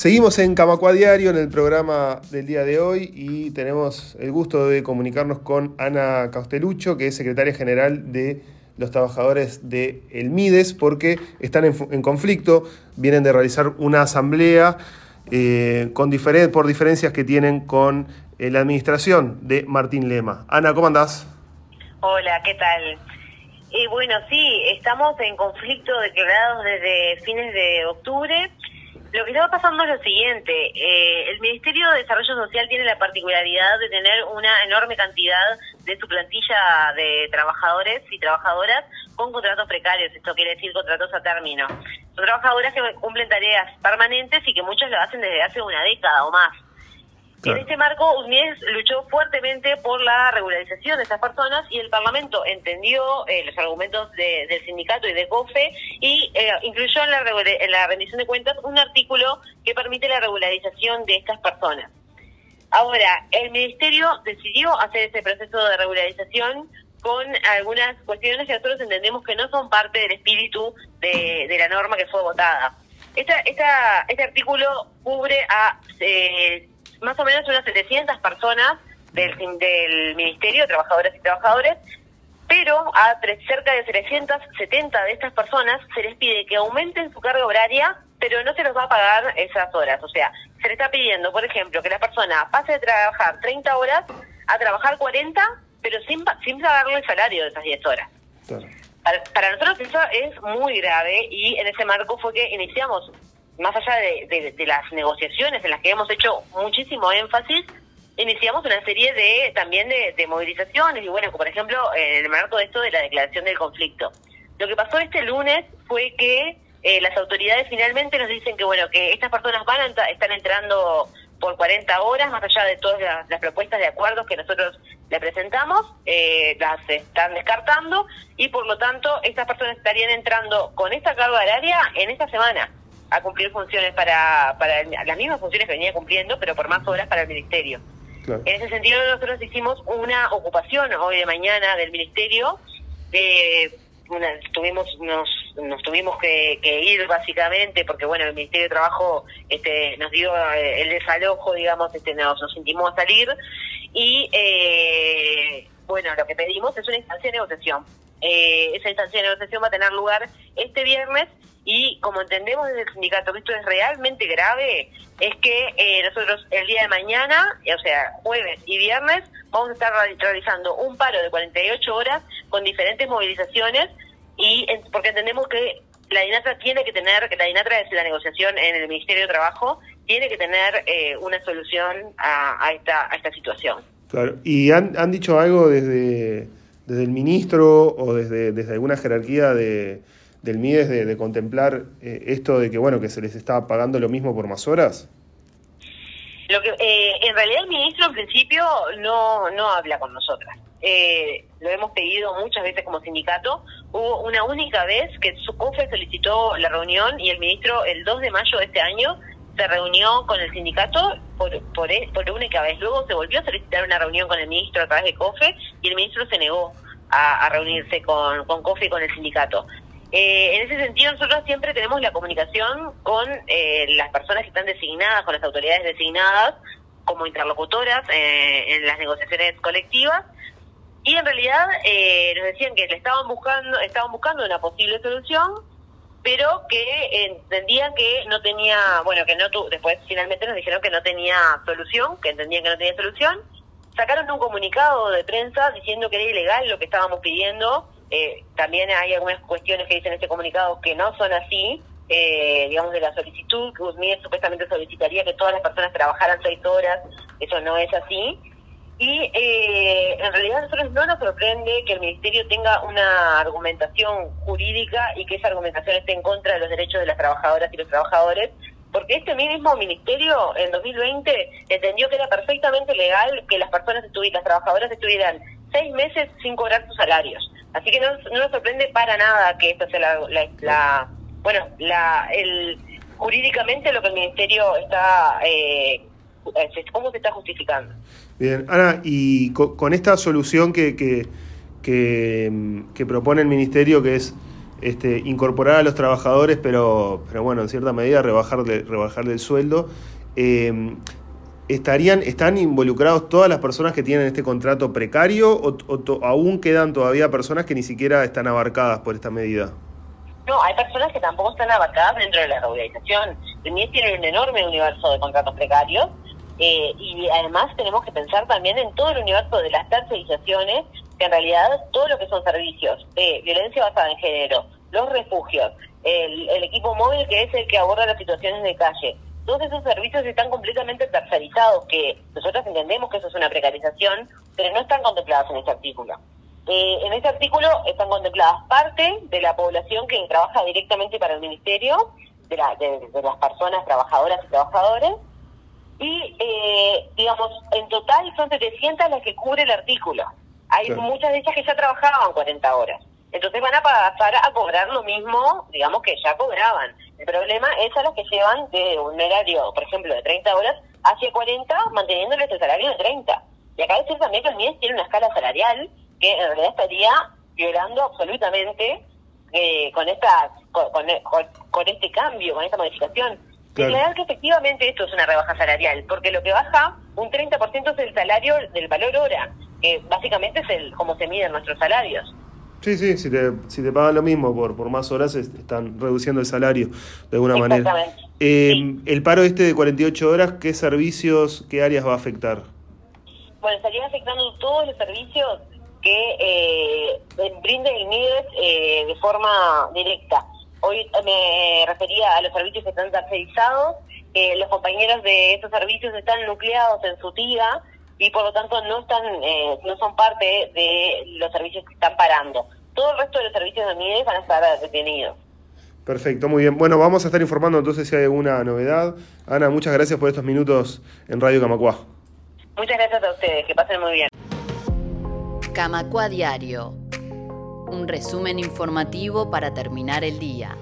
Seguimos en Camacua Diario en el programa del día de hoy y tenemos el gusto de comunicarnos con Ana Caustelucho, que es secretaria general de los trabajadores de el MIDES, porque están en, conflicto, vienen de realizar una asamblea eh, con por diferencias que tienen con eh, la administración de Martín Lema. Ana, ¿cómo andás? Hola, ¿qué tal? Y bueno, sí, estamos en conflicto declarados desde fines de octubre lo que está pasando es lo siguiente, eh, el Ministerio de Desarrollo Social tiene la particularidad de tener una enorme cantidad de su plantilla de trabajadores y trabajadoras con contratos precarios, esto quiere decir contratos a término. Son trabajadoras que cumplen tareas permanentes y que muchas lo hacen desde hace una década o más. En este marco, UNIES luchó fuertemente por la regularización de estas personas y el Parlamento entendió eh, los argumentos del sindicato y de COFE y eh, incluyó en la, en la rendición de cuentas un artículo que permite la regularización de estas personas. Ahora, el Ministerio decidió hacer ese proceso de regularización con algunas cuestiones que nosotros entendemos que no son parte del espíritu de, la norma que fue votada. Esta, esta, este artículo cubre a eh, más o menos unas 700 personas del, del Ministerio, trabajadoras y trabajadores, pero a cerca de 370 de estas personas se les pide que aumenten su carga horaria, pero no se les va a pagar esas horas. O sea, se le está pidiendo, por ejemplo, que la persona pase de trabajar 30 horas a trabajar 40, pero sin, sin pagarle el salario de esas 10 horas. Para, nosotros eso es muy grave y en ese marco fue que iniciamos más allá de, las negociaciones en las que hemos hecho muchísimo énfasis, iniciamos una serie de también de, movilizaciones y bueno, por ejemplo, en el marco de esto de la declaración del conflicto. Lo que pasó este lunes fue que eh, las autoridades finalmente nos dicen que bueno, que estas personas van a están entrando por 40 horas, más allá de todas las, propuestas de acuerdos que nosotros le presentamos, eh, las están descartando y por lo tanto estas personas estarían entrando con esta carga horaria en esta semana a cumplir funciones para, para las mismas funciones que venía cumpliendo, pero por más horas para el ministerio. En ese sentido, nosotros hicimos una ocupación hoy de mañana del ministerio. Eh, tuvimos nos, nos tuvimos que, ir básicamente porque bueno el ministerio de trabajo este nos dio eh, el desalojo digamos este nos, nos intimó a salir y eh, bueno lo que pedimos es una instancia de negociación eh, esa instancia de negociación va a tener lugar este viernes y como entendemos desde el sindicato que esto es realmente grave, es que eh, nosotros el día de mañana, o sea, jueves y viernes, vamos a estar realizando un paro de 48 horas con diferentes movilizaciones y porque entendemos que la DINATRA tiene que tener, la DINATRA es la negociación en el Ministerio de Trabajo, tiene que tener eh, una solución a, esta, a esta situación. Claro, ¿y han, han dicho algo desde, desde el ministro o desde, desde alguna jerarquía de del MIDES de, contemplar eh, esto de que bueno que se les está pagando lo mismo por más horas? Lo que eh, en realidad el ministro en principio no no habla con nosotras. Eh, lo hemos pedido muchas veces como sindicato. Hubo una única vez que su COFE solicitó la reunión y el ministro el 2 de mayo de este año se reunió con el sindicato por, por, por única vez. Luego se volvió a solicitar una reunión con el ministro a través de COFE y el ministro se negó a, reunirse con, con COFE y con el sindicato. Eh, en ese sentido, nosotros siempre tenemos la comunicación con eh, las personas que están designadas, con las autoridades designadas como interlocutoras eh, en las negociaciones colectivas. Y en realidad nos decían que le estaban buscando, estaban buscando una posible solución, pero que entendían que no tenía, bueno, que no después finalmente nos dijeron que no tenía solución, que entendían que no tenía solución. Sacaron un comunicado de prensa diciendo que era ilegal lo que estábamos pidiendo eh, también hay algunas cuestiones que dicen este comunicado que no son así, eh, digamos, de la solicitud, que USMIE supuestamente solicitaría que todas las personas trabajaran seis horas, eso no es así. Y eh, en realidad a nosotros no nos sorprende que el Ministerio tenga una argumentación jurídica y que esa argumentación esté en contra de los derechos de las trabajadoras y los trabajadores, porque este mismo Ministerio en 2020 entendió que era perfectamente legal que las personas estuvieran, las trabajadoras estuvieran seis meses sin cobrar sus salarios. Así que no, nos sorprende para nada que esto sea la, bueno, la, el, jurídicamente lo que el ministerio está, eh, cómo se está justificando. Bien, Ana, y con, esta solución que, que, que, propone el ministerio, que es este, incorporar a los trabajadores, pero, pero bueno, en cierta medida rebajarle, rebajarle el sueldo. Eh, ¿Estarían, ¿Están involucrados todas las personas que tienen este contrato precario o, aún quedan todavía personas que ni siquiera están abarcadas por esta medida? No, hay personas que tampoco están abarcadas dentro de la regularización. El tiene un enorme universo de contratos precarios eh, y además tenemos que pensar también en todo el universo de las tercerizaciones, que en realidad todo lo que son servicios de violencia basada en género, los refugios, el equipo móvil que es el que aborda las situaciones de calle, todos esos servicios están completamente tercerizados, que nosotros entendemos que eso es una precarización, pero no están contemplados en este artículo. Eh, en este artículo están contempladas parte de la población que trabaja directamente para el ministerio, de, las personas trabajadoras y trabajadores, y eh, digamos, en total son 700 las que cubre el artículo. Hay muchas de ellas que ya trabajaban 40 horas. Entonces van a pasar a cobrar lo mismo, digamos, que ya cobraban. El problema es a los que llevan de un horario, por ejemplo, de 30 horas hacia 40, manteniéndoles este salario de 30. Y acá decir también que el MIES tiene una escala salarial que en realidad estaría violando absolutamente eh, con, esta, con, este cambio, con esta modificación. Claro. verdad que efectivamente esto es una rebaja salarial, porque lo que baja un 30% es el salario del valor hora, que básicamente es el cómo se miden nuestros salarios. Sí, sí, si te, si te pagan lo mismo por, por más horas, están reduciendo el salario de alguna manera. Eh, El paro este de 48 horas, ¿qué servicios, qué áreas va a afectar? Bueno, estaría afectando todos los servicios que eh, brinde el MIDES eh, de forma directa. Hoy me refería a los servicios que están tercerizados, eh, los compañeros de estos servicios están nucleados en su TIGA, y por lo tanto no están eh, no son parte de los servicios que están parando. Todo el resto de los servicios de MIDES van a estar detenidos. Perfecto, muy bien. Bueno, vamos a estar informando entonces si hay alguna novedad. Ana, muchas gracias por estos minutos en Radio Camacuá. Muchas gracias a ustedes, que pasen muy bien. Camacuá Diario, un resumen informativo para terminar el día.